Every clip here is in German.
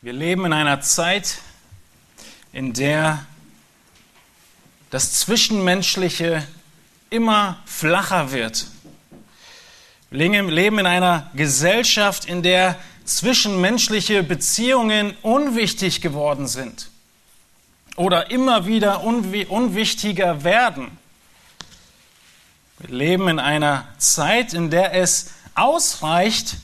Wir leben in einer Zeit, in der das Zwischenmenschliche immer flacher wird. Wir leben in einer Gesellschaft, in der zwischenmenschliche Beziehungen unwichtig geworden sind oder immer wieder unwichtiger werden. Wir leben in einer Zeit, in der es ausreicht,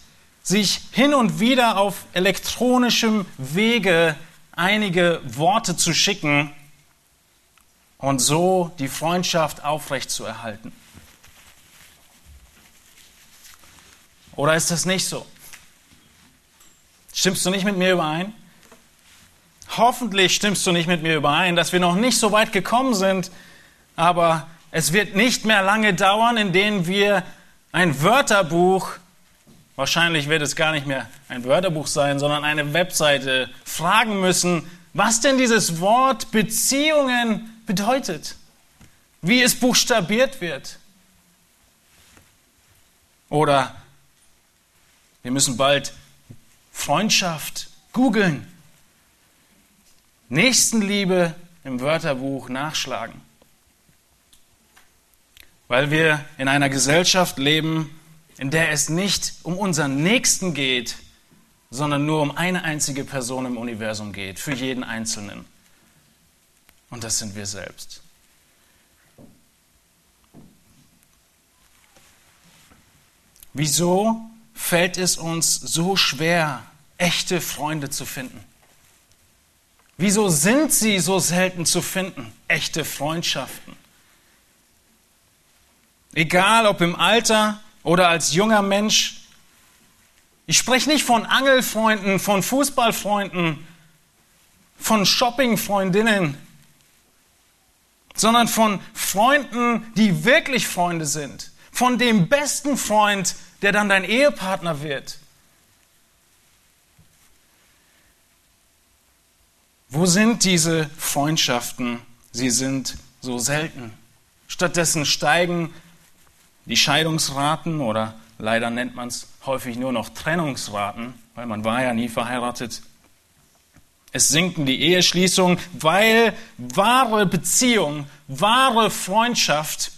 sich hin und wieder auf elektronischem Wege einige Worte zu schicken und so die Freundschaft aufrechtzuerhalten. Oder ist das nicht so? Stimmst du nicht mit mir überein? Hoffentlich stimmst du nicht mit mir überein, dass wir noch nicht so weit gekommen sind, aber es wird nicht mehr lange dauern, in denen wir ein Wörterbuch Wahrscheinlich wird es gar nicht mehr ein Wörterbuch sein, sondern eine Webseite fragen müssen, was denn dieses Wort Beziehungen bedeutet, wie es buchstabiert wird. Oder wir müssen bald Freundschaft googeln, Nächstenliebe im Wörterbuch nachschlagen, weil wir in einer Gesellschaft leben, in der es nicht um unseren Nächsten geht, sondern nur um eine einzige Person im Universum geht, für jeden Einzelnen. Und das sind wir selbst. Wieso fällt es uns so schwer, echte Freunde zu finden? Wieso sind sie so selten zu finden, echte Freundschaften? Egal ob im Alter oder als junger Mensch. Ich spreche nicht von Angelfreunden, von Fußballfreunden, von Shoppingfreundinnen, sondern von Freunden, die wirklich Freunde sind. Von dem besten Freund, der dann dein Ehepartner wird. Wo sind diese Freundschaften? Sie sind so selten. Stattdessen steigen die Scheidungsraten oder leider nennt man es häufig nur noch Trennungsraten, weil man war ja nie verheiratet. Es sinken die Eheschließungen, weil wahre Beziehung, wahre Freundschaft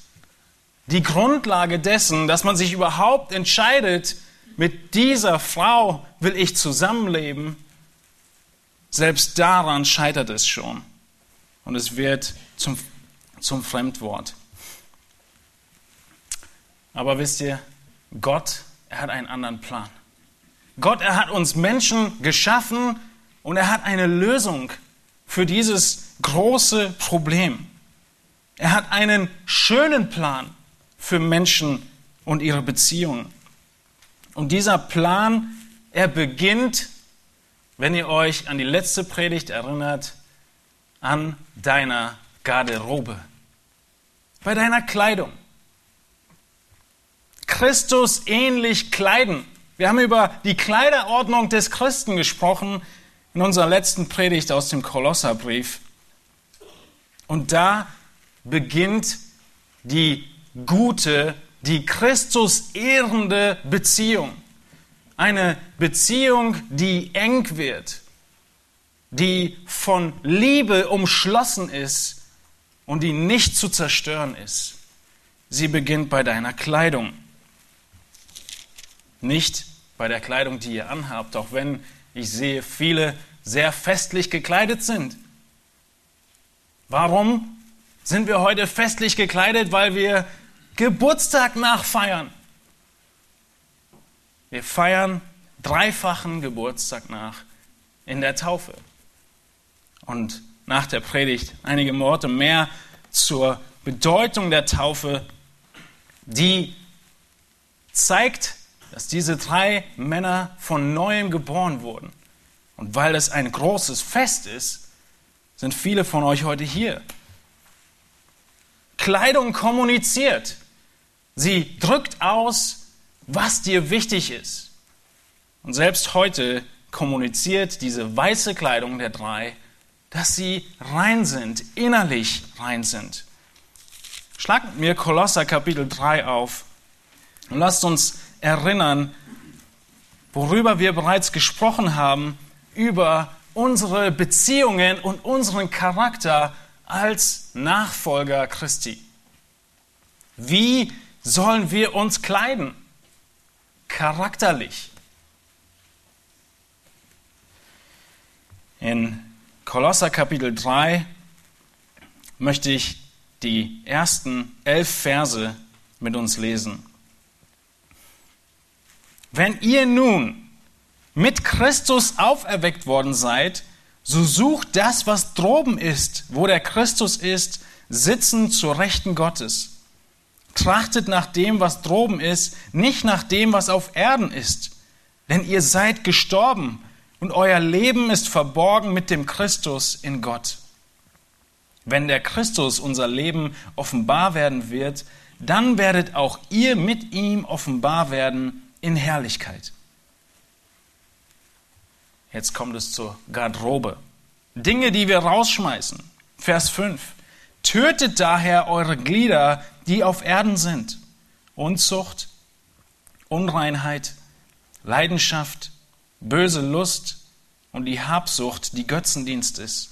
die Grundlage dessen, dass man sich überhaupt entscheidet, mit dieser Frau will ich zusammenleben, selbst daran scheitert es schon. Und es wird zum, zum Fremdwort. Aber wisst ihr, Gott, er hat einen anderen Plan. Gott, er hat uns Menschen geschaffen und er hat eine Lösung für dieses große Problem. Er hat einen schönen Plan für Menschen und ihre Beziehungen. Und dieser Plan, er beginnt, wenn ihr euch an die letzte Predigt erinnert, an deiner Garderobe, bei deiner Kleidung. Christus ähnlich kleiden. Wir haben über die Kleiderordnung des Christen gesprochen in unserer letzten Predigt aus dem Kolosserbrief. Und da beginnt die gute, die Christus ehrende Beziehung. Eine Beziehung, die eng wird, die von Liebe umschlossen ist und die nicht zu zerstören ist. Sie beginnt bei deiner Kleidung. Nicht bei der Kleidung, die ihr anhabt, auch wenn ich sehe, viele sehr festlich gekleidet sind. Warum sind wir heute festlich gekleidet? Weil wir Geburtstag nachfeiern. Wir feiern dreifachen Geburtstag nach in der Taufe. Und nach der Predigt einige Worte mehr zur Bedeutung der Taufe, die zeigt, dass diese drei Männer von neuem geboren wurden. Und weil es ein großes Fest ist, sind viele von euch heute hier. Kleidung kommuniziert. Sie drückt aus, was dir wichtig ist. Und selbst heute kommuniziert diese weiße Kleidung der drei, dass sie rein sind, innerlich rein sind. Schlag mit mir Kolosser Kapitel 3 auf und lasst uns erinnern, worüber wir bereits gesprochen haben, über unsere Beziehungen und unseren Charakter als Nachfolger Christi. Wie sollen wir uns kleiden? Charakterlich. In Kolosser Kapitel 3 möchte ich die ersten elf Verse mit uns lesen. Wenn ihr nun mit Christus auferweckt worden seid, so sucht das, was droben ist, wo der Christus ist, sitzen zur Rechten Gottes. Trachtet nach dem, was droben ist, nicht nach dem, was auf Erden ist. Denn ihr seid gestorben und euer Leben ist verborgen mit dem Christus in Gott. Wenn der Christus unser Leben offenbar werden wird, dann werdet auch ihr mit ihm offenbar werden in Herrlichkeit. Jetzt kommt es zur Garderobe. Dinge, die wir rausschmeißen. Vers 5. Tötet daher eure Glieder, die auf Erden sind. Unzucht, Unreinheit, Leidenschaft, böse Lust und die Habsucht, die Götzendienst ist.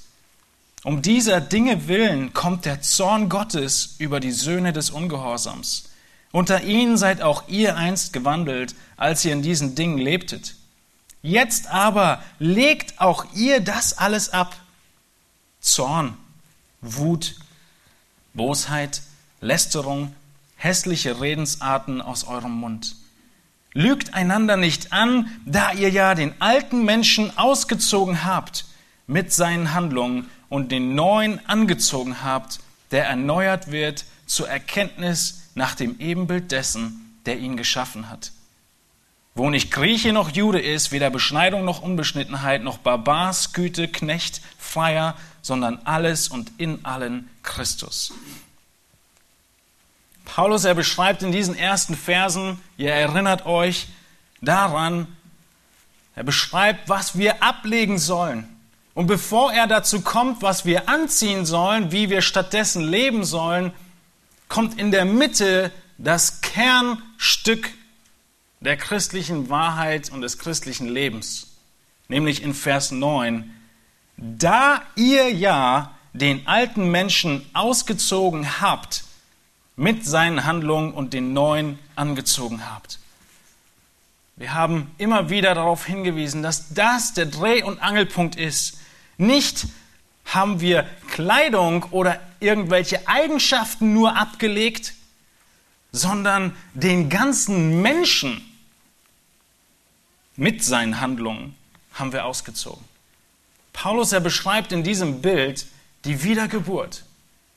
Um dieser Dinge willen kommt der Zorn Gottes über die Söhne des Ungehorsams. Unter ihnen seid auch ihr einst gewandelt, als ihr in diesen Dingen lebtet. Jetzt aber legt auch ihr das alles ab. Zorn, Wut, Bosheit, Lästerung, hässliche Redensarten aus eurem Mund. Lügt einander nicht an, da ihr ja den alten Menschen ausgezogen habt mit seinen Handlungen und den neuen angezogen habt, der erneuert wird zur Erkenntnis nach dem Ebenbild dessen, der ihn geschaffen hat wo nicht Grieche noch Jude ist, weder Beschneidung noch Unbeschnittenheit, noch Barbar, Sküte, Knecht, Freier, sondern alles und in allen Christus. Paulus, er beschreibt in diesen ersten Versen, ihr erinnert euch daran, er beschreibt, was wir ablegen sollen. Und bevor er dazu kommt, was wir anziehen sollen, wie wir stattdessen leben sollen, kommt in der Mitte das Kernstück der christlichen Wahrheit und des christlichen Lebens, nämlich in Vers 9, da ihr ja den alten Menschen ausgezogen habt, mit seinen Handlungen und den neuen angezogen habt. Wir haben immer wieder darauf hingewiesen, dass das der Dreh- und Angelpunkt ist. Nicht haben wir Kleidung oder irgendwelche Eigenschaften nur abgelegt, sondern den ganzen Menschen mit seinen Handlungen haben wir ausgezogen. Paulus, er beschreibt in diesem Bild die Wiedergeburt.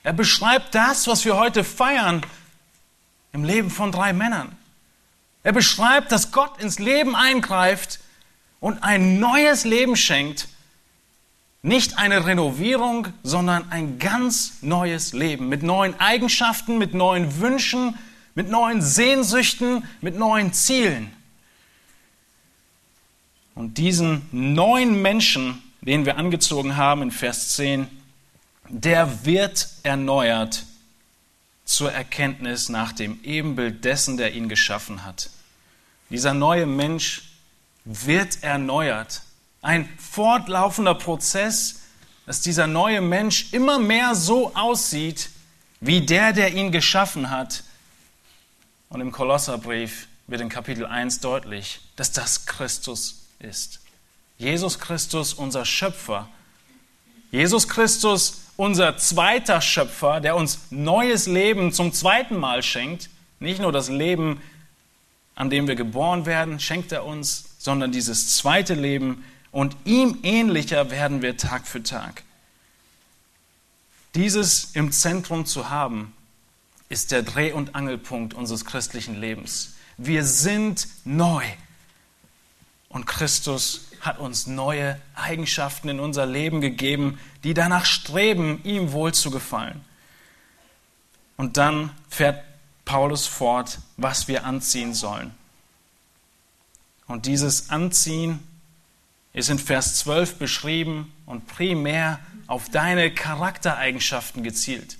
Er beschreibt das, was wir heute feiern im Leben von drei Männern. Er beschreibt, dass Gott ins Leben eingreift und ein neues Leben schenkt. Nicht eine Renovierung, sondern ein ganz neues Leben mit neuen Eigenschaften, mit neuen Wünschen, mit neuen Sehnsüchten, mit neuen Zielen. Und diesen neuen Menschen, den wir angezogen haben in Vers 10, der wird erneuert zur Erkenntnis nach dem Ebenbild dessen, der ihn geschaffen hat. Dieser neue Mensch wird erneuert. Ein fortlaufender Prozess, dass dieser neue Mensch immer mehr so aussieht wie der, der ihn geschaffen hat. Und im Kolosserbrief wird in Kapitel 1 deutlich, dass das Christus ist. Jesus Christus, unser Schöpfer. Jesus Christus, unser zweiter Schöpfer, der uns neues Leben zum zweiten Mal schenkt. Nicht nur das Leben, an dem wir geboren werden, schenkt er uns, sondern dieses zweite Leben. Und ihm ähnlicher werden wir Tag für Tag. Dieses im Zentrum zu haben, ist der Dreh- und Angelpunkt unseres christlichen Lebens. Wir sind neu. Und Christus hat uns neue Eigenschaften in unser Leben gegeben, die danach streben, ihm wohl zu gefallen. Und dann fährt Paulus fort, was wir anziehen sollen. Und dieses Anziehen ist in Vers 12 beschrieben und primär auf deine Charaktereigenschaften gezielt.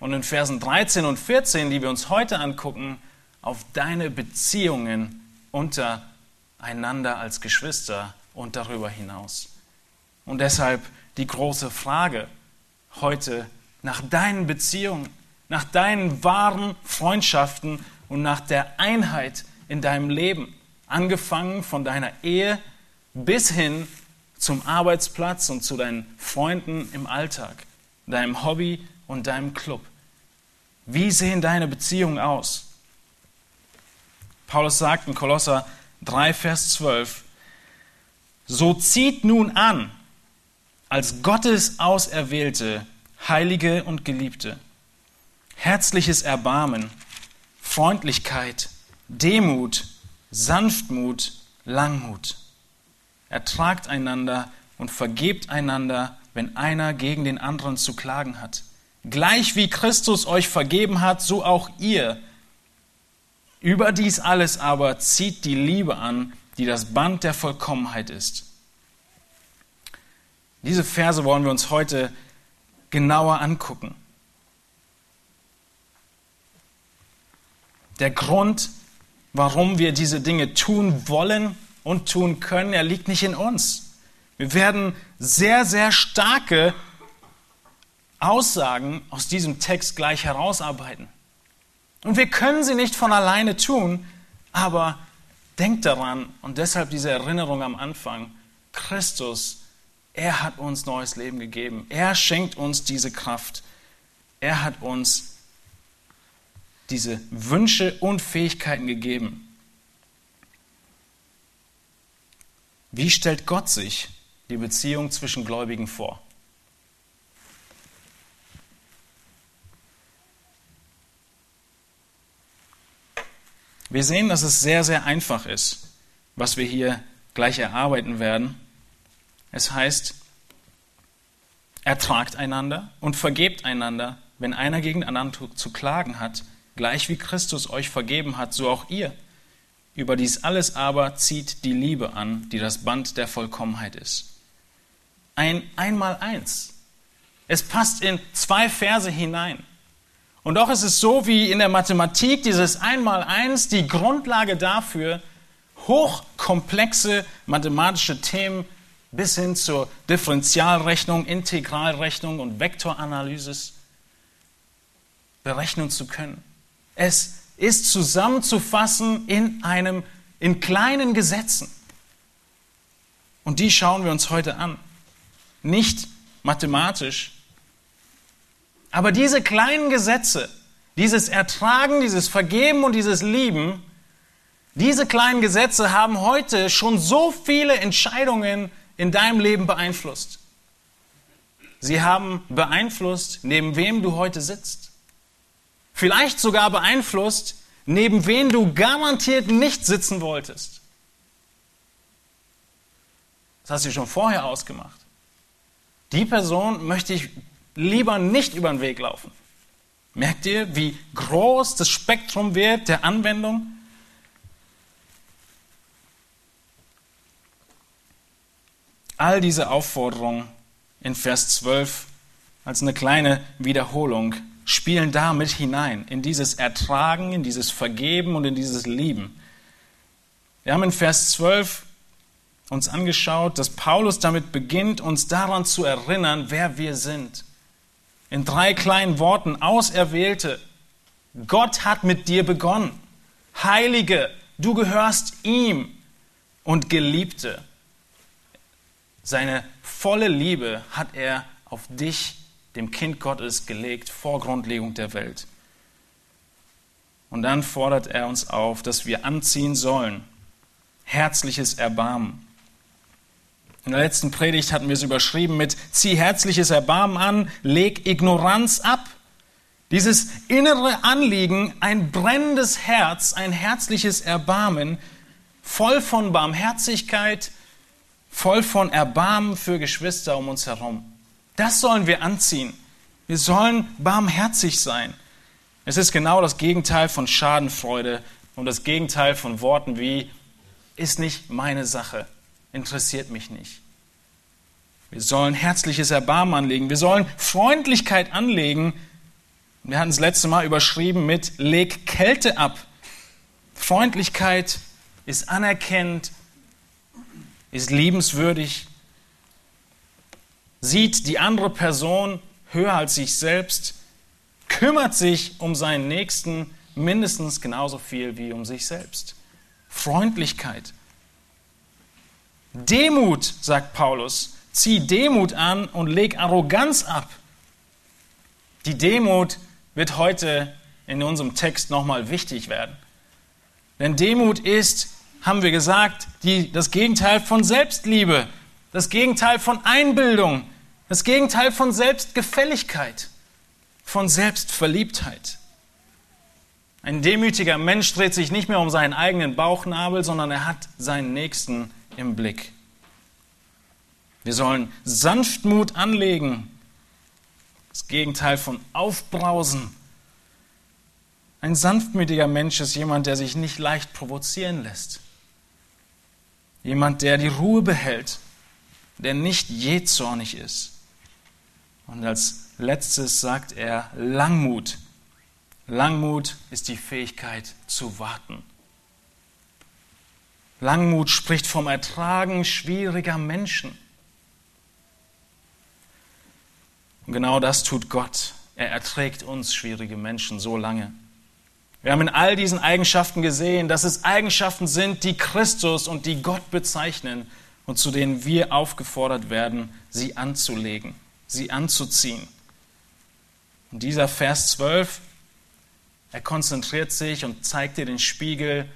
Und in Versen 13 und 14, die wir uns heute angucken, auf deine Beziehungen unter einander als Geschwister und darüber hinaus. Und deshalb die große Frage heute nach deinen Beziehungen, nach deinen wahren Freundschaften und nach der Einheit in deinem Leben, angefangen von deiner Ehe bis hin zum Arbeitsplatz und zu deinen Freunden im Alltag, deinem Hobby und deinem Club. Wie sehen deine Beziehungen aus? Paulus sagt in Kolosser 3, Vers 12, so zieht nun an, als Gottes Auserwählte, Heilige und Geliebte, herzliches Erbarmen, Freundlichkeit, Demut, Sanftmut, Langmut. Ertragt einander und vergebt einander, wenn einer gegen den anderen zu klagen hat. Gleich wie Christus euch vergeben hat, so auch ihr. Über dies alles aber zieht die Liebe an, die das Band der Vollkommenheit ist. Diese Verse wollen wir uns heute genauer angucken. Der Grund, warum wir diese Dinge tun wollen und tun können, er liegt nicht in uns. Wir werden sehr, sehr starke Aussagen aus diesem Text gleich herausarbeiten. Und wir können sie nicht von alleine tun, aber denkt daran und deshalb diese Erinnerung am Anfang, Christus, er hat uns neues Leben gegeben. Er schenkt uns diese Kraft. Er hat uns diese Wünsche und Fähigkeiten gegeben. Wie stellt Gott sich die Beziehung zwischen Gläubigen vor? Wir sehen, dass es sehr, sehr einfach ist, was wir hier gleich erarbeiten werden. Es heißt, ertragt einander und vergebt einander, wenn einer gegen anderen zu klagen hat, gleich wie Christus euch vergeben hat, so auch ihr. Über dies alles aber zieht die Liebe an, die das Band der Vollkommenheit ist. Ein Einmaleins. Es passt in zwei Verse hinein. Und doch ist es so wie in der Mathematik dieses Einmaleins die Grundlage dafür, hochkomplexe mathematische Themen bis hin zur Differentialrechnung, Integralrechnung und Vektoranalyse berechnen zu können. Es ist zusammenzufassen in einem, in kleinen Gesetzen. Und die schauen wir uns heute an. Nicht mathematisch. Aber diese kleinen Gesetze, dieses Ertragen, dieses Vergeben und dieses Lieben, diese kleinen Gesetze haben heute schon so viele Entscheidungen in deinem Leben beeinflusst. Sie haben beeinflusst, neben wem du heute sitzt vielleicht sogar beeinflusst, neben wen du garantiert nicht sitzen wolltest. Das hast du schon vorher ausgemacht. Die Person möchte ich lieber nicht über den Weg laufen. Merkt ihr, wie groß das Spektrum wird der Anwendung? All diese Aufforderungen in Vers 12 als eine kleine Wiederholung spielen da mit hinein, in dieses Ertragen, in dieses Vergeben und in dieses Lieben. Wir haben in Vers 12 uns angeschaut, dass Paulus damit beginnt, uns daran zu erinnern, wer wir sind. In drei kleinen Worten, Auserwählte, Gott hat mit dir begonnen. Heilige, du gehörst ihm. Und Geliebte, seine volle Liebe hat er auf dich dem Kind Gottes gelegt vor Grundlegung der Welt. Und dann fordert er uns auf, dass wir anziehen sollen. Herzliches Erbarmen. In der letzten Predigt hatten wir es überschrieben mit Zieh herzliches Erbarmen an, leg Ignoranz ab. Dieses innere Anliegen, ein brennendes Herz, ein herzliches Erbarmen, voll von Barmherzigkeit, voll von Erbarmen für Geschwister um uns herum. Das sollen wir anziehen. Wir sollen barmherzig sein. Es ist genau das Gegenteil von Schadenfreude und das Gegenteil von Worten wie ist nicht meine Sache, interessiert mich nicht. Wir sollen herzliches Erbarmen anlegen. Wir sollen Freundlichkeit anlegen. Wir hatten es letzte Mal überschrieben mit leg Kälte ab. Freundlichkeit ist anerkennend, ist liebenswürdig, sieht die andere Person höher als sich selbst, kümmert sich um seinen Nächsten mindestens genauso viel wie um sich selbst. Freundlichkeit. Demut, sagt Paulus, zieh Demut an und leg Arroganz ab. Die Demut wird heute in unserem Text nochmal wichtig werden. Denn Demut ist, haben wir gesagt, die, das Gegenteil von Selbstliebe, das Gegenteil von Einbildung, das Gegenteil von Selbstgefälligkeit, von Selbstverliebtheit. Ein demütiger Mensch dreht sich nicht mehr um seinen eigenen Bauchnabel, sondern er hat seinen Nächsten im Blick. Wir sollen Sanftmut anlegen, das Gegenteil von Aufbrausen. Ein sanftmütiger Mensch ist jemand, der sich nicht leicht provozieren lässt. Jemand, der die Ruhe behält, der nicht jähzornig ist. Und als letztes sagt er Langmut. Langmut ist die Fähigkeit zu warten. Langmut spricht vom Ertragen schwieriger Menschen. Und genau das tut Gott. Er erträgt uns schwierige Menschen so lange. Wir haben in all diesen Eigenschaften gesehen, dass es Eigenschaften sind, die Christus und die Gott bezeichnen und zu denen wir aufgefordert werden, sie anzulegen, sie anzuziehen. Und dieser Vers 12, er konzentriert sich und zeigt dir den Spiegel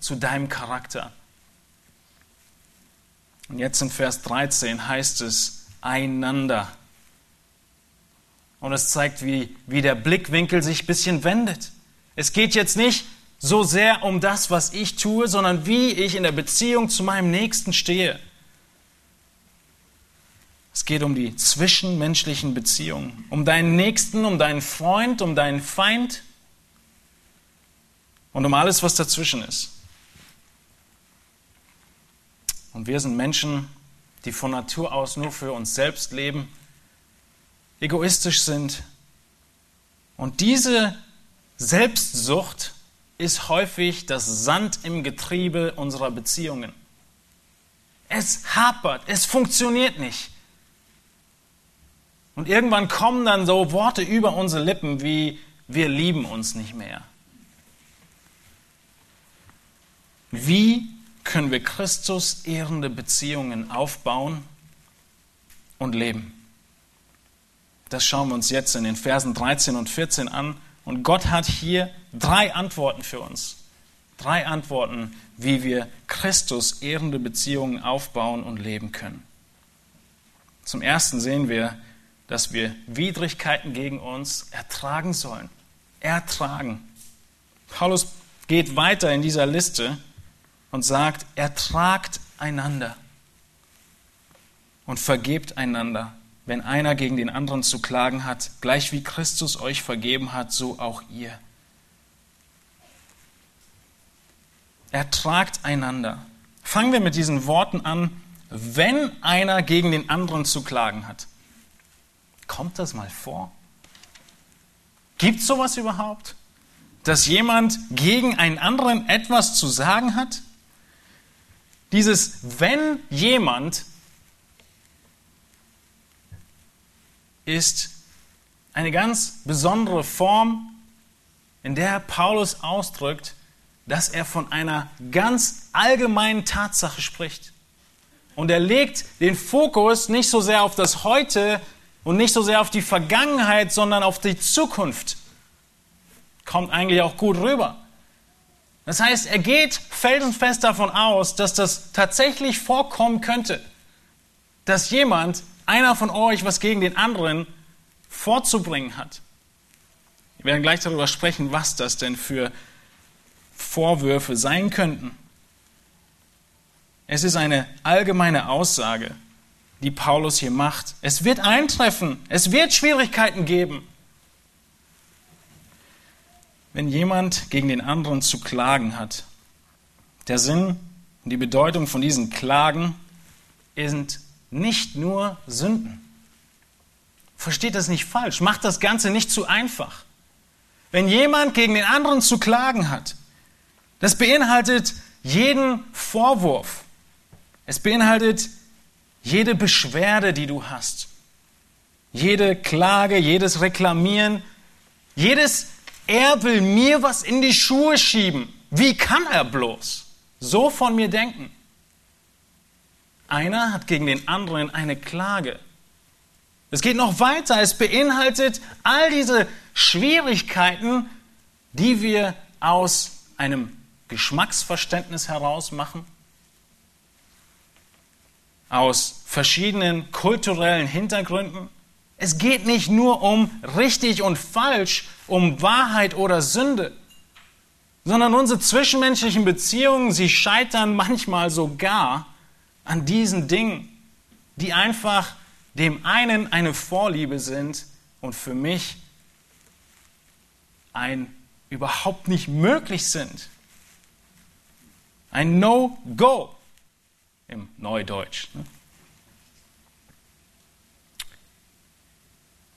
zu deinem Charakter. Und jetzt in Vers 13 heißt es einander. Und es zeigt, wie, wie der Blickwinkel sich ein bisschen wendet. Es geht jetzt nicht so sehr um das, was ich tue, sondern wie ich in der Beziehung zu meinem Nächsten stehe. Es geht um die zwischenmenschlichen Beziehungen, um deinen Nächsten, um deinen Freund, um deinen Feind und um alles, was dazwischen ist. Und wir sind Menschen, die von Natur aus nur für uns selbst leben, egoistisch sind. Und diese Selbstsucht ist häufig das Sand im Getriebe unserer Beziehungen. Es hapert, es funktioniert nicht. Und irgendwann kommen dann so Worte über unsere Lippen wie, wir lieben uns nicht mehr. Wie können wir Christus ehrende Beziehungen aufbauen und leben? Das schauen wir uns jetzt in den Versen 13 und 14 an. Und Gott hat hier drei Antworten für uns. Drei Antworten, wie wir Christus ehrende Beziehungen aufbauen und leben können. Zum Ersten sehen wir, dass wir Widrigkeiten gegen uns ertragen sollen. Ertragen. Paulus geht weiter in dieser Liste und sagt, ertragt einander und vergebt einander, wenn einer gegen den anderen zu klagen hat, gleich wie Christus euch vergeben hat, so auch ihr. Ertragt einander. Fangen wir mit diesen Worten an, wenn einer gegen den anderen zu klagen hat. Kommt das mal vor? Gibt es sowas überhaupt? Dass jemand gegen einen anderen etwas zu sagen hat? Dieses wenn jemand ist eine ganz besondere Form, in der Paulus ausdrückt, dass er von einer ganz allgemeinen Tatsache spricht. Und er legt den Fokus nicht so sehr auf das Heute, und nicht so sehr auf die Vergangenheit, sondern auf die Zukunft. Kommt eigentlich auch gut rüber. Das heißt, er geht felsenfest davon aus, dass das tatsächlich vorkommen könnte, dass jemand, einer von euch, was gegen den anderen vorzubringen hat. Wir werden gleich darüber sprechen, was das denn für Vorwürfe sein könnten. Es ist eine allgemeine Aussage die Paulus hier macht. Es wird eintreffen, es wird Schwierigkeiten geben. Wenn jemand gegen den anderen zu klagen hat, der Sinn und die Bedeutung von diesen Klagen sind nicht nur Sünden. Versteht das nicht falsch, macht das Ganze nicht zu einfach. Wenn jemand gegen den anderen zu klagen hat, das beinhaltet jeden Vorwurf, Es beinhaltet jede Beschwerde, die du hast. Jede Klage, jedes Reklamieren, jedes Er will mir was in die Schuhe schieben. Wie kann er bloß so von mir denken? Einer hat gegen den anderen eine Klage. Es geht noch weiter. Es beinhaltet all diese Schwierigkeiten, die wir aus einem Geschmacksverständnis heraus machen, aus verschiedenen kulturellen Hintergründen. Es geht nicht nur um richtig und falsch, um Wahrheit oder Sünde, sondern unsere zwischenmenschlichen Beziehungen, sie scheitern manchmal sogar an diesen Dingen, die einfach dem einen eine Vorliebe sind und für mich ein überhaupt nicht möglich sind. Ein No-Go im Neudeutsch. Ne?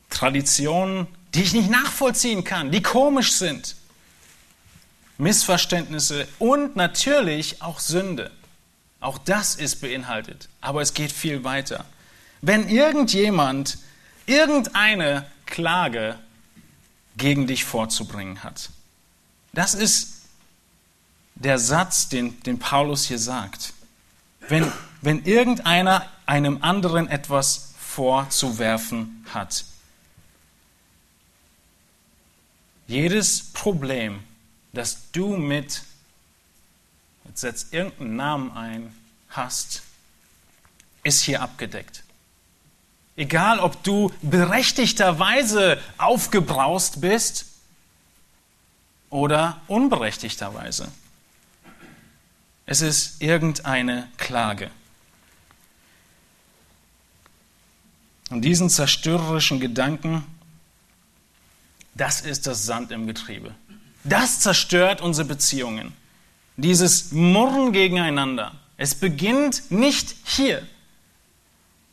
Traditionen, die ich nicht nachvollziehen kann, die komisch sind. Missverständnisse und natürlich auch Sünde. Auch das ist beinhaltet, aber es geht viel weiter. Wenn irgendjemand irgendeine Klage gegen dich vorzubringen hat, das ist der Satz, den, den Paulus hier sagt. Wenn, wenn irgendeiner einem anderen etwas vorzuwerfen hat. Jedes Problem, das du mit jetzt setzt irgendeinen Namen ein, hast, ist hier abgedeckt. Egal, ob du berechtigterweise aufgebraust bist oder unberechtigterweise. Es ist irgendeine Klage. Und diesen zerstörerischen Gedanken, das ist das Sand im Getriebe. Das zerstört unsere Beziehungen dieses Murren gegeneinander, es beginnt nicht hier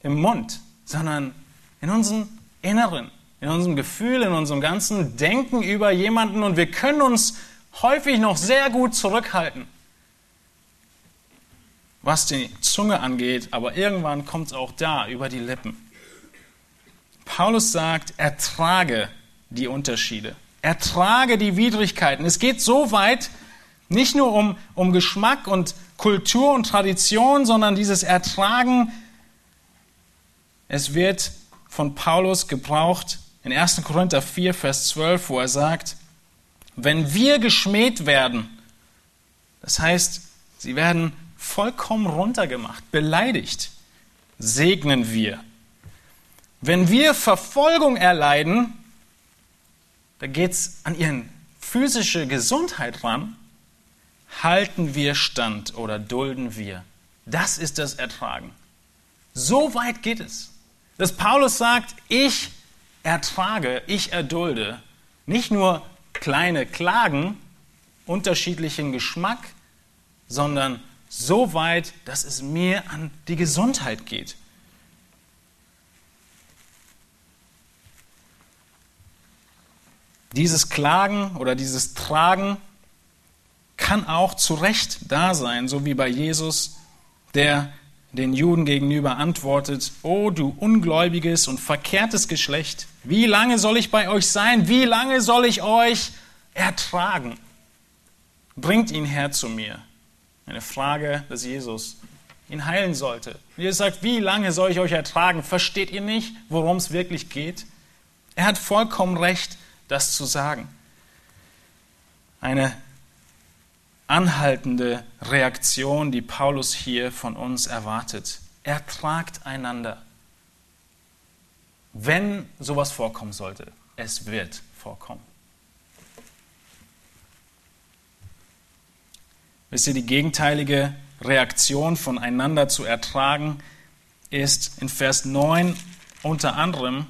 im Mund, sondern in unserem Inneren, in unserem Gefühl, in unserem ganzen Denken über jemanden und wir können uns häufig noch sehr gut zurückhalten, was die Zunge angeht, aber irgendwann kommt es auch da über die Lippen. Paulus sagt, ertrage die Unterschiede, ertrage die Widrigkeiten. Es geht so weit, nicht nur um, um Geschmack und Kultur und Tradition, sondern dieses Ertragen. Es wird von Paulus gebraucht in 1. Korinther 4, Vers 12, wo er sagt, wenn wir geschmäht werden, das heißt, sie werden vollkommen runtergemacht, beleidigt, segnen wir. Wenn wir Verfolgung erleiden, da geht es an ihren physische Gesundheit ran, halten wir stand oder dulden wir. Das ist das Ertragen. So weit geht es. Dass Paulus sagt, ich ertrage, ich erdulde nicht nur kleine Klagen unterschiedlichen Geschmack, sondern so weit, dass es mir an die Gesundheit geht. Dieses Klagen oder dieses Tragen kann auch zu Recht da sein, so wie bei Jesus, der den Juden gegenüber antwortet, O du ungläubiges und verkehrtes Geschlecht, wie lange soll ich bei euch sein? Wie lange soll ich euch ertragen? Bringt ihn her zu mir. Eine Frage, dass Jesus ihn heilen sollte. Jesus sagt, wie lange soll ich euch ertragen? Versteht ihr nicht, worum es wirklich geht? Er hat vollkommen recht, das zu sagen. Eine anhaltende Reaktion, die Paulus hier von uns erwartet. Ertragt einander. Wenn sowas vorkommen sollte, es wird vorkommen. Wisst ihr, die gegenteilige Reaktion voneinander zu ertragen ist in Vers 9 unter anderem,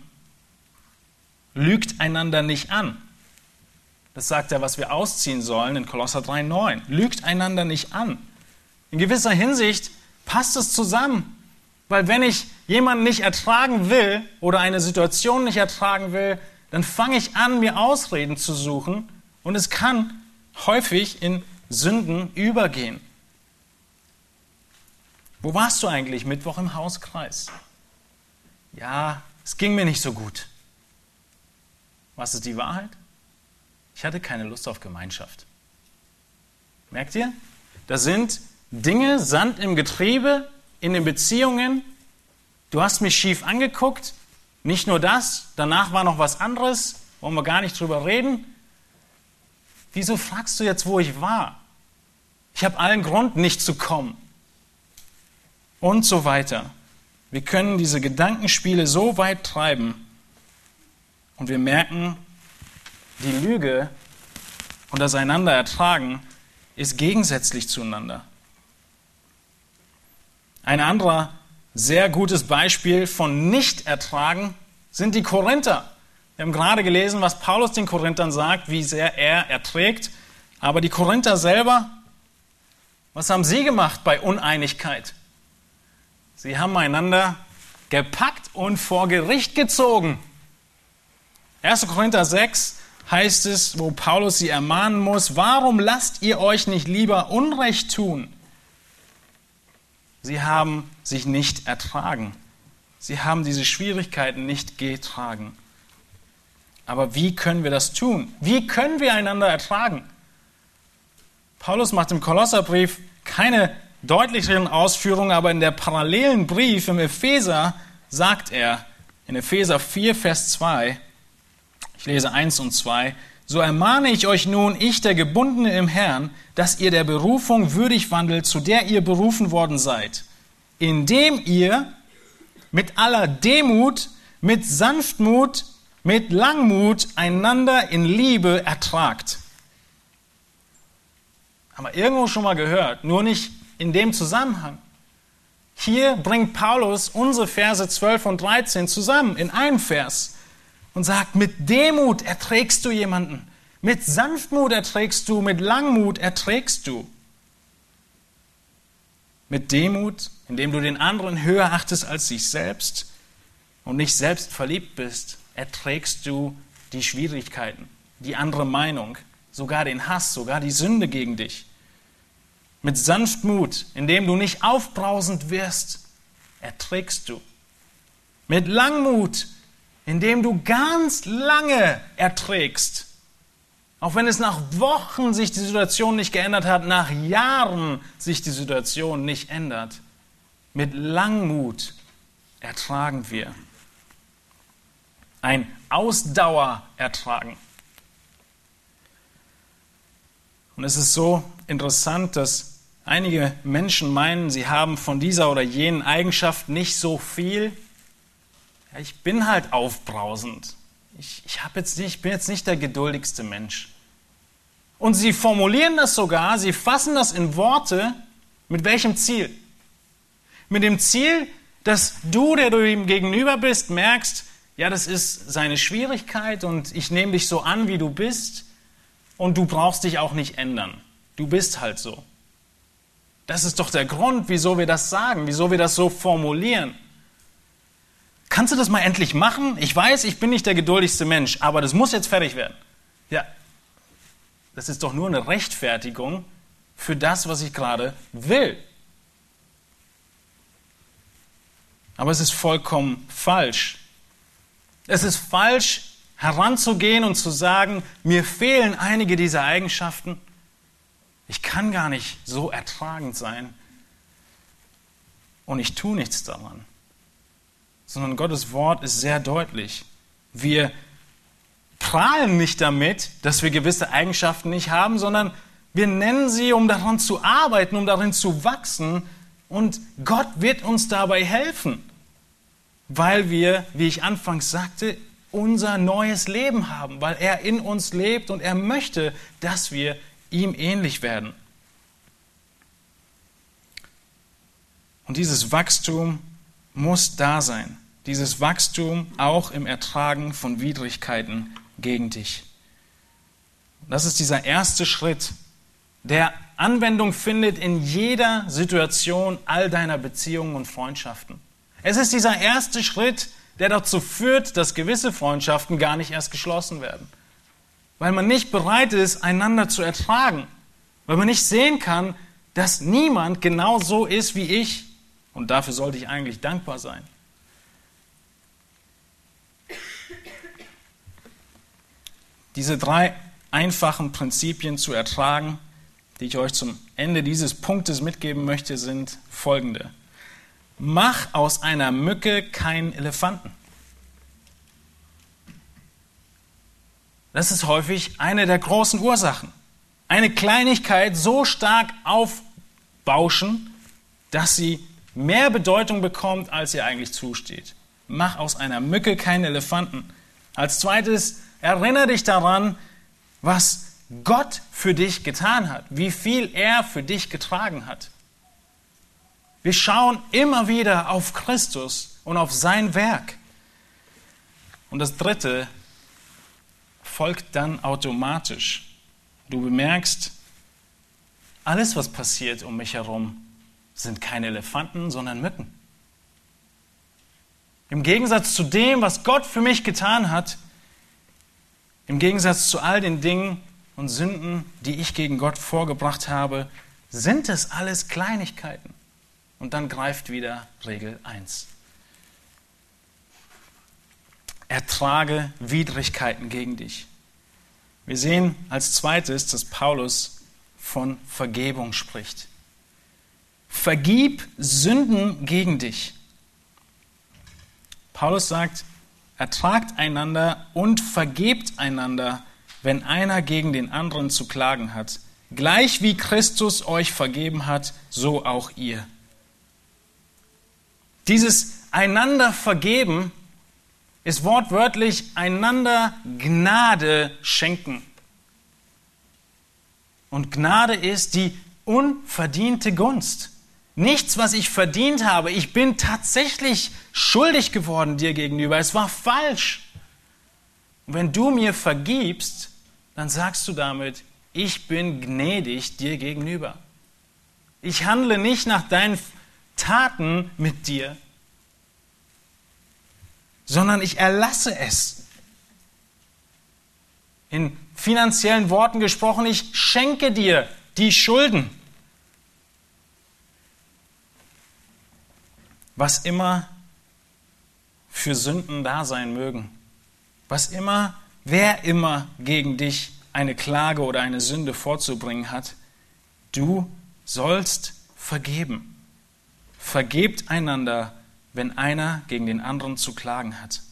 lügt einander nicht an. Das sagt er, was wir ausziehen sollen in Kolosser 3,9. Lügt einander nicht an. In gewisser Hinsicht passt es zusammen. Weil wenn ich jemanden nicht ertragen will oder eine Situation nicht ertragen will, dann fange ich an, mir Ausreden zu suchen und es kann häufig in Sünden übergehen. Wo warst du eigentlich Mittwoch im Hauskreis? Ja, es ging mir nicht so gut. Was ist die Wahrheit? Ich hatte keine Lust auf Gemeinschaft. Merkt ihr? Das sind Dinge, Sand im Getriebe, in den Beziehungen. Du hast mich schief angeguckt. Nicht nur das, danach war noch was anderes. Wollen wir gar nicht drüber reden. Wieso fragst du jetzt, wo ich war? Ich habe allen Grund, nicht zu kommen. Und so weiter. Wir können diese Gedankenspiele so weit treiben und wir merken, die Lüge und das Einander ertragen ist gegensätzlich zueinander. Ein anderer sehr gutes Beispiel von Nicht-Ertragen sind die Korinther. Wir haben gerade gelesen, was Paulus den Korinthern sagt, wie sehr er erträgt. Aber die Korinther selber, was haben sie gemacht bei Uneinigkeit? Sie haben einander gepackt und vor Gericht gezogen. 1. Korinther 6 heißt es, wo Paulus sie ermahnen muss, warum lasst ihr euch nicht lieber Unrecht tun? Sie haben sich nicht ertragen. Sie haben diese Schwierigkeiten nicht getragen. Aber wie können wir das tun? Wie können wir einander ertragen? Paulus macht im Kolosserbrief keine deutlicheren Ausführungen, aber in der parallelen Brief im Epheser sagt er, in Epheser 4, Vers 2, ich lese 1 und 2, so ermahne ich euch nun, ich der Gebundene im Herrn, dass ihr der Berufung würdig wandelt, zu der ihr berufen worden seid, indem ihr mit aller Demut, mit Sanftmut, mit Langmut einander in Liebe ertragt. Haben wir irgendwo schon mal gehört, nur nicht in dem Zusammenhang. Hier bringt Paulus unsere Verse 12 und 13 zusammen in einem Vers und sagt, mit Demut erträgst du jemanden, mit Sanftmut erträgst du, mit Langmut erträgst du. Mit Demut, indem du den anderen höher achtest als dich selbst und nicht selbst verliebt bist, erträgst du die Schwierigkeiten, die andere Meinung, sogar den Hass, sogar die Sünde gegen dich. Mit Sanftmut, indem du nicht aufbrausend wirst, erträgst du. Mit Langmut, indem du ganz lange erträgst. Auch wenn es nach Wochen sich die Situation nicht geändert hat, nach Jahren sich die Situation nicht ändert. Mit Langmut ertragen wir. Ein Ausdauer ertragen. Und es ist so interessant, dass Einige Menschen meinen, sie haben von dieser oder jenen Eigenschaft nicht so viel. Ja, ich bin halt aufbrausend. Ich, ich, jetzt nicht, ich bin jetzt nicht der geduldigste Mensch. Und sie formulieren das sogar, sie fassen das in Worte. Mit welchem Ziel? Mit dem Ziel, dass du, der du ihm gegenüber bist, merkst, ja, das ist seine Schwierigkeit und ich nehme dich so an, wie du bist und du brauchst dich auch nicht ändern. Du bist halt so. Das ist doch der Grund, wieso wir das sagen, wieso wir das so formulieren. Kannst du das mal endlich machen? Ich weiß, ich bin nicht der geduldigste Mensch, aber das muss jetzt fertig werden. Ja, das ist doch nur eine Rechtfertigung für das, was ich gerade will. Aber es ist vollkommen falsch. Es ist falsch, heranzugehen und zu sagen, mir fehlen einige dieser Eigenschaften ich kann gar nicht so ertragend sein und ich tue nichts daran. Sondern Gottes Wort ist sehr deutlich. Wir prahlen nicht damit, dass wir gewisse Eigenschaften nicht haben, sondern wir nennen sie, um daran zu arbeiten, um darin zu wachsen. Und Gott wird uns dabei helfen, weil wir, wie ich anfangs sagte, unser neues Leben haben, weil er in uns lebt und er möchte, dass wir ihm ähnlich werden. Und dieses Wachstum muss da sein. Dieses Wachstum auch im Ertragen von Widrigkeiten gegen dich. Das ist dieser erste Schritt, der Anwendung findet in jeder Situation all deiner Beziehungen und Freundschaften. Es ist dieser erste Schritt, der dazu führt, dass gewisse Freundschaften gar nicht erst geschlossen werden weil man nicht bereit ist, einander zu ertragen, weil man nicht sehen kann, dass niemand genau so ist wie ich Und dafür sollte ich eigentlich dankbar sein. Diese drei einfachen Prinzipien zu ertragen, die ich euch zum Ende dieses Punktes mitgeben möchte, sind folgende. Mach aus einer Mücke keinen Elefanten. Das ist häufig eine der großen Ursachen. Eine Kleinigkeit so stark aufbauschen, dass sie mehr Bedeutung bekommt, als ihr eigentlich zusteht. Mach aus einer Mücke keinen Elefanten. Als zweites, erinnere dich daran, was Gott für dich getan hat, wie viel er für dich getragen hat. Wir schauen immer wieder auf Christus und auf sein Werk. Und das Dritte folgt dann automatisch. Du bemerkst, alles, was passiert um mich herum, sind keine Elefanten, sondern Mücken. Im Gegensatz zu dem, was Gott für mich getan hat, im Gegensatz zu all den Dingen und Sünden, die ich gegen Gott vorgebracht habe, sind es alles Kleinigkeiten. Und dann greift wieder Regel 1. Ertrage Widrigkeiten gegen dich. Wir sehen als zweites, dass Paulus von Vergebung spricht. Vergib Sünden gegen dich. Paulus sagt, ertragt einander und vergebt einander, wenn einer gegen den anderen zu klagen hat. Gleich wie Christus euch vergeben hat, so auch ihr. Dieses einander vergeben ist wortwörtlich einander Gnade schenken. Und Gnade ist die unverdiente Gunst. Nichts, was ich verdient habe. Ich bin tatsächlich schuldig geworden dir gegenüber. Es war falsch. Und wenn du mir vergibst, dann sagst du damit, ich bin gnädig dir gegenüber. Ich handle nicht nach deinen Taten mit dir, sondern ich erlasse es. In finanziellen Worten gesprochen, ich schenke dir die Schulden. Was immer für Sünden da sein mögen, was immer, wer immer gegen dich eine Klage oder eine Sünde vorzubringen hat, du sollst vergeben. Vergebt einander, wenn einer gegen den anderen zu klagen hat.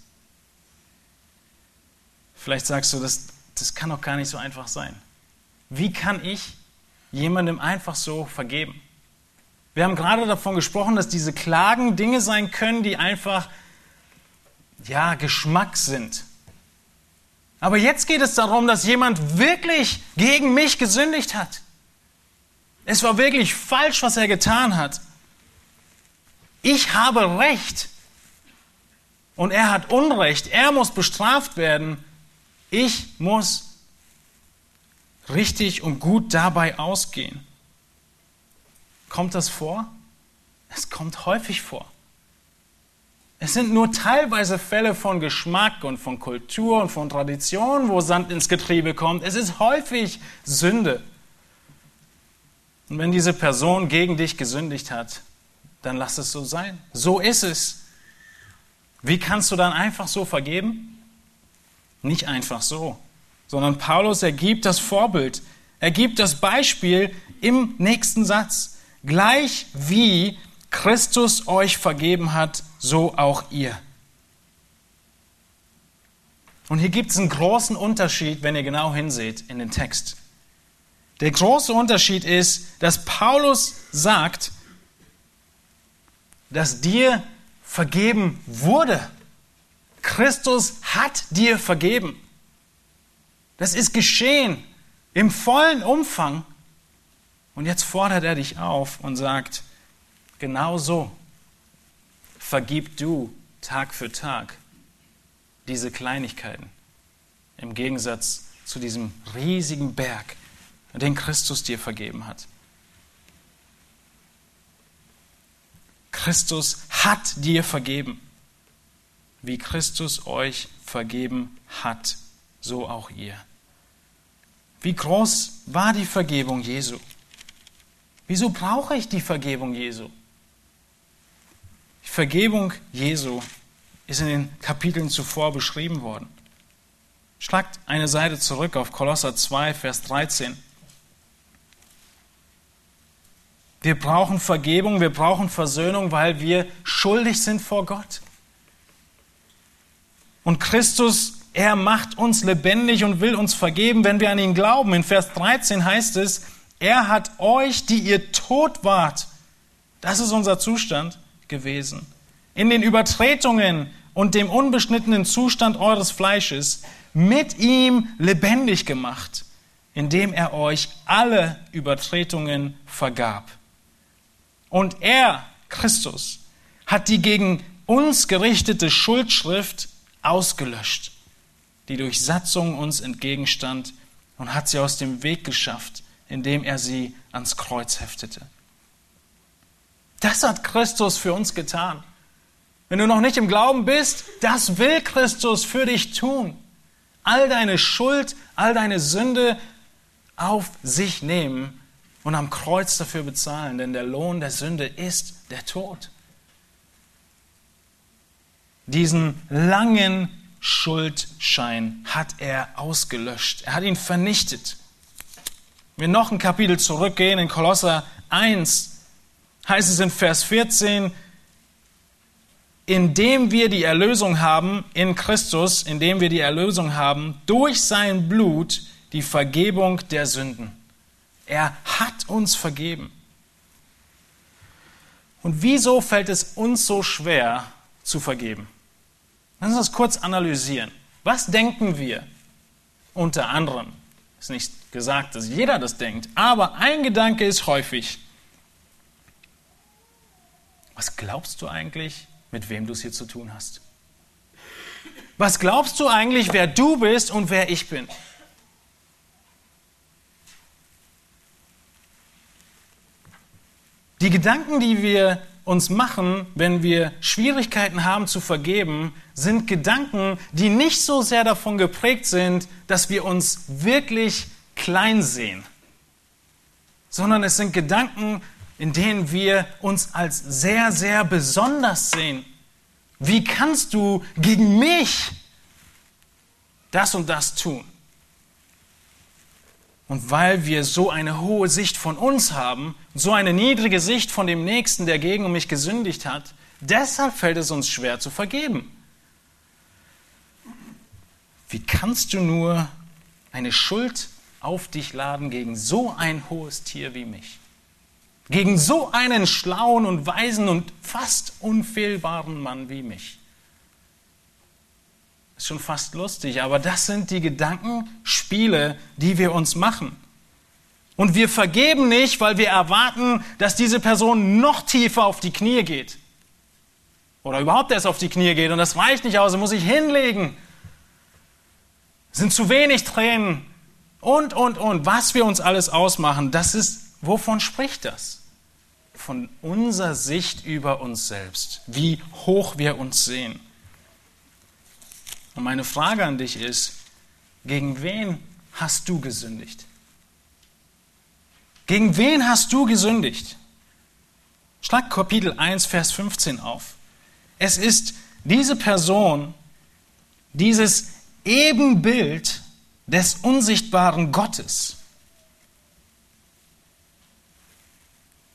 Vielleicht sagst du, das, das kann doch gar nicht so einfach sein. Wie kann ich jemandem einfach so vergeben? Wir haben gerade davon gesprochen, dass diese Klagen Dinge sein können, die einfach, ja, Geschmack sind. Aber jetzt geht es darum, dass jemand wirklich gegen mich gesündigt hat. Es war wirklich falsch, was er getan hat. Ich habe Recht und er hat Unrecht. Er muss bestraft werden. Ich muss richtig und gut dabei ausgehen. Kommt das vor? Es kommt häufig vor. Es sind nur teilweise Fälle von Geschmack und von Kultur und von Tradition, wo Sand ins Getriebe kommt. Es ist häufig Sünde. Und wenn diese Person gegen dich gesündigt hat, dann lass es so sein. So ist es. Wie kannst du dann einfach so vergeben? Nicht einfach so, sondern Paulus ergibt das Vorbild, er gibt das Beispiel im nächsten Satz. Gleich wie Christus euch vergeben hat, so auch ihr. Und hier gibt es einen großen Unterschied, wenn ihr genau hinseht in den Text. Der große Unterschied ist, dass Paulus sagt, dass dir vergeben wurde. Christus hat dir vergeben. Das ist geschehen im vollen Umfang. Und jetzt fordert er dich auf und sagt, genau so vergib du Tag für Tag diese Kleinigkeiten im Gegensatz zu diesem riesigen Berg, den Christus dir vergeben hat. Christus hat dir vergeben. Wie Christus euch vergeben hat, so auch ihr. Wie groß war die Vergebung Jesu? Wieso brauche ich die Vergebung Jesu? Die Vergebung Jesu ist in den Kapiteln zuvor beschrieben worden. Schlagt eine Seite zurück auf Kolosser 2, Vers 13. Wir brauchen Vergebung, wir brauchen Versöhnung, weil wir schuldig sind vor Gott. Und Christus, er macht uns lebendig und will uns vergeben, wenn wir an ihn glauben. In Vers 13 heißt es, er hat euch, die ihr tot wart, das ist unser Zustand gewesen, in den Übertretungen und dem unbeschnittenen Zustand eures Fleisches, mit ihm lebendig gemacht, indem er euch alle Übertretungen vergab. Und er, Christus, hat die gegen uns gerichtete Schuldschrift ausgelöscht, die durch Satzung uns entgegenstand und hat sie aus dem Weg geschafft, indem er sie ans Kreuz heftete. Das hat Christus für uns getan. Wenn du noch nicht im Glauben bist, das will Christus für dich tun all deine Schuld, all deine Sünde auf sich nehmen und am Kreuz dafür bezahlen, denn der Lohn der Sünde ist der Tod. Diesen langen Schuldschein hat er ausgelöscht. Er hat ihn vernichtet. Wir noch ein Kapitel zurückgehen, in Kolosser 1, heißt es in Vers 14, indem wir die Erlösung haben in Christus, indem wir die Erlösung haben durch sein Blut, die Vergebung der Sünden. Er hat uns vergeben. Und wieso fällt es uns so schwer zu vergeben? Lass uns das kurz analysieren. Was denken wir? Unter anderem. Ist nicht gesagt, dass jeder das denkt, aber ein Gedanke ist häufig. Was glaubst du eigentlich, mit wem du es hier zu tun hast. Was glaubst du eigentlich, wer du bist und wer ich bin? Die Gedanken, die wir uns machen, wenn wir Schwierigkeiten haben zu vergeben, sind Gedanken, die nicht so sehr davon geprägt sind, dass wir uns wirklich klein sehen, sondern es sind Gedanken, in denen wir uns als sehr, sehr besonders sehen. Wie kannst du gegen mich das und das tun? Und weil wir so eine hohe Sicht von uns haben, so eine niedrige Sicht von dem Nächsten, der gegen mich gesündigt hat, deshalb fällt es uns schwer zu vergeben. Wie kannst du nur eine Schuld auf dich laden gegen so ein hohes Tier wie mich? Gegen so einen schlauen und weisen und fast unfehlbaren Mann wie mich. Ist schon fast lustig, aber das sind die Gedankenspiele, die wir uns machen. Und wir vergeben nicht, weil wir erwarten, dass diese Person noch tiefer auf die Knie geht. Oder überhaupt erst auf die Knie geht. Und das reicht nicht aus, muss ich hinlegen. Es sind zu wenig Tränen. Und, und, und. Was wir uns alles ausmachen, das ist Wovon spricht das? Von unserer Sicht über uns selbst, wie hoch wir uns sehen. Und meine Frage an dich ist, gegen wen hast du gesündigt? Gegen wen hast du gesündigt? Schlag Kapitel 1, Vers 15 auf. Es ist diese Person, dieses Ebenbild des unsichtbaren Gottes.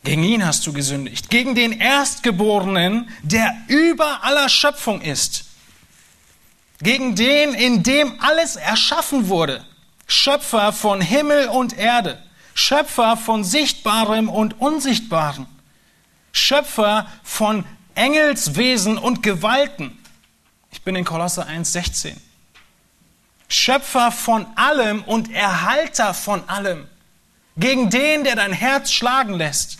Gegen ihn hast du gesündigt. Gegen den Erstgeborenen, der über aller Schöpfung ist. Gegen den, in dem alles erschaffen wurde. Schöpfer von Himmel und Erde. Schöpfer von Sichtbarem und Unsichtbarem. Schöpfer von Engelswesen und Gewalten. Ich bin in Kolosser 1,16. Schöpfer von allem und Erhalter von allem. Gegen den, der dein Herz schlagen lässt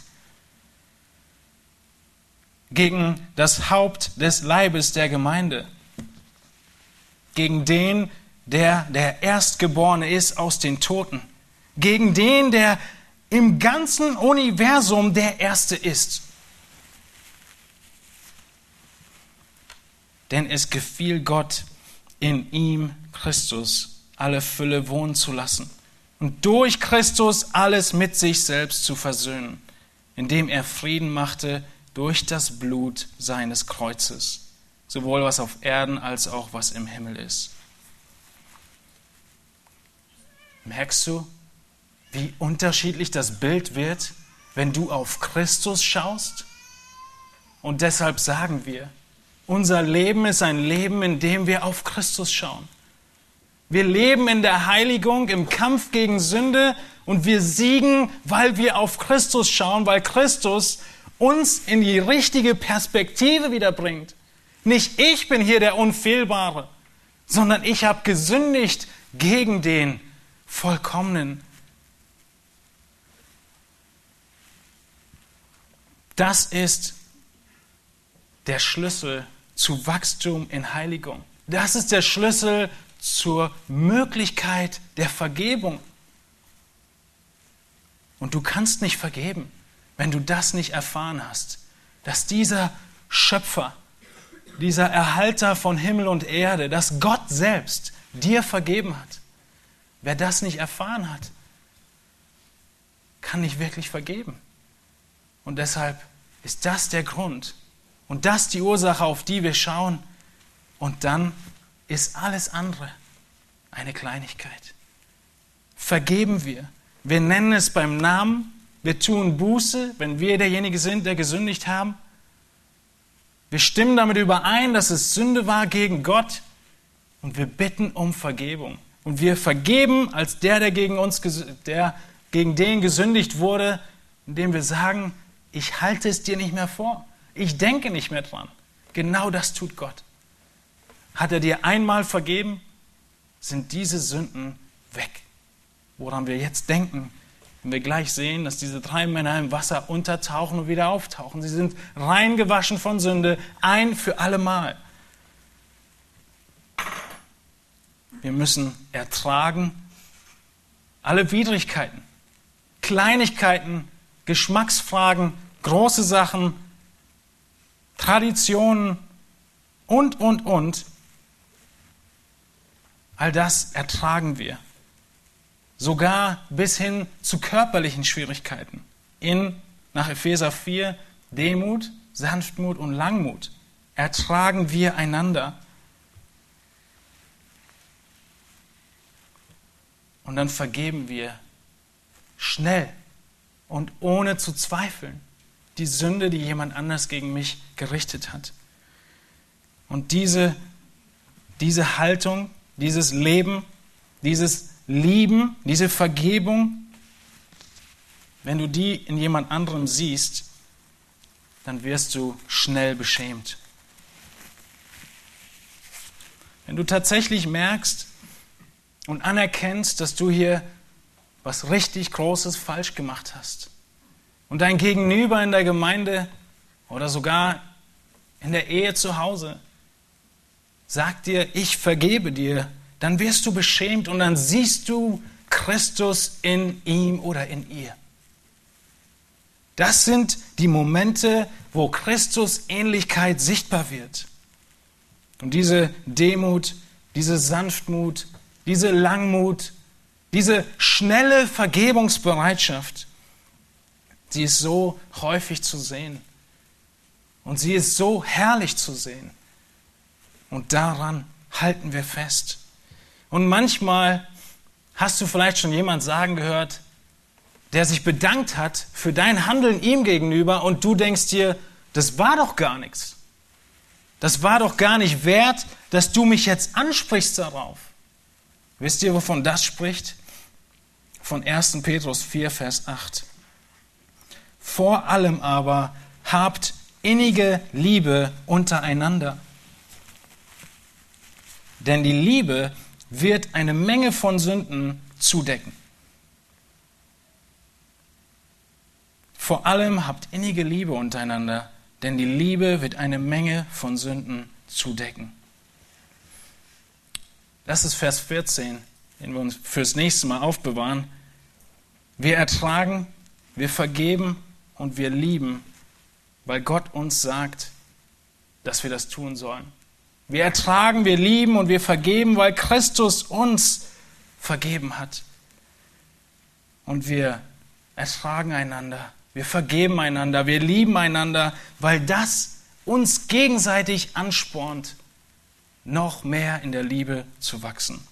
gegen das Haupt des Leibes der Gemeinde, gegen den, der der Erstgeborene ist aus den Toten, gegen den, der im ganzen Universum der Erste ist. Denn es gefiel Gott, in ihm, Christus, alle Fülle wohnen zu lassen und durch Christus alles mit sich selbst zu versöhnen, indem er Frieden machte durch das Blut seines Kreuzes, sowohl was auf Erden als auch was im Himmel ist. Merkst du, wie unterschiedlich das Bild wird, wenn du auf Christus schaust? Und deshalb sagen wir, unser Leben ist ein Leben, in dem wir auf Christus schauen. Wir leben in der Heiligung, im Kampf gegen Sünde und wir siegen, weil wir auf Christus schauen, weil Christus uns in die richtige Perspektive wiederbringt. Nicht ich bin hier der Unfehlbare, sondern ich habe gesündigt gegen den Vollkommenen. Das ist der Schlüssel zu Wachstum in Heiligung. Das ist der Schlüssel zur Möglichkeit der Vergebung. Und du kannst nicht vergeben, wenn du das nicht erfahren hast, dass dieser Schöpfer, dieser Erhalter von Himmel und Erde, dass Gott selbst dir vergeben hat. Wer das nicht erfahren hat, kann nicht wirklich vergeben. Und deshalb ist das der Grund und das die Ursache, auf die wir schauen. Und dann ist alles andere eine Kleinigkeit. Vergeben wir. Wir nennen es beim Namen. Wir tun Buße, wenn wir derjenige sind, der gesündigt haben. Wir stimmen damit überein, dass es Sünde war gegen Gott und wir bitten um Vergebung. Und wir vergeben als der, der gegen uns, der gegen den gesündigt wurde, indem wir sagen, ich halte es dir nicht mehr vor. Ich denke nicht mehr dran. Genau das tut Gott. Hat er dir einmal vergeben, sind diese Sünden weg. Woran wir jetzt denken, wenn wir gleich sehen, dass diese drei Männer im Wasser untertauchen und wieder auftauchen. Sie sind reingewaschen von Sünde, ein für alle Mal. Wir müssen ertragen alle Widrigkeiten, Kleinigkeiten, Geschmacksfragen, große Sachen, Traditionen und, und, und. All das ertragen wir. Sogar bis hin zu körperlichen Schwierigkeiten. In, nach Epheser 4, Demut, Sanftmut und Langmut ertragen wir einander. Und dann vergeben wir schnell und ohne zu zweifeln die Sünde, die jemand anders gegen mich gerichtet hat. Und diese, diese Haltung dieses Leben, dieses Lieben, diese Vergebung, wenn du die in jemand anderem siehst, dann wirst du schnell beschämt. Wenn du tatsächlich merkst und anerkennst, dass du hier was richtig Großes falsch gemacht hast und dein Gegenüber in der Gemeinde oder sogar in der Ehe zu Hause sagt dir, ich vergebe dir, dann wirst du beschämt und dann siehst du Christus in ihm oder in ihr. Das sind die Momente, wo Christus Ähnlichkeit sichtbar wird. Und diese Demut, diese Sanftmut, diese Langmut, diese schnelle Vergebungsbereitschaft, sie ist so häufig zu sehen. Und sie ist so herrlich zu sehen. Und daran halten wir fest. Und manchmal hast du vielleicht schon jemand sagen gehört, der sich bedankt hat für dein Handeln ihm gegenüber und du denkst dir, das war doch gar nichts. Das war doch gar nicht wert, dass du mich jetzt ansprichst darauf. Wisst ihr, wovon das spricht? Von 1. Petrus 4, Vers 8. Vor allem aber habt innige Liebe untereinander denn die Liebe wird eine Menge von Sünden zudecken. Vor allem habt innige Liebe untereinander, denn die Liebe wird eine Menge von Sünden zudecken. Das ist Vers 14, den wir uns fürs nächste Mal aufbewahren. Wir ertragen, wir vergeben und wir lieben, weil Gott uns sagt, dass wir das tun sollen. Wir ertragen, wir lieben und wir vergeben, weil Christus uns vergeben hat. Und wir ertragen einander, wir vergeben einander, wir lieben einander, weil das uns gegenseitig anspornt, noch mehr in der Liebe zu wachsen.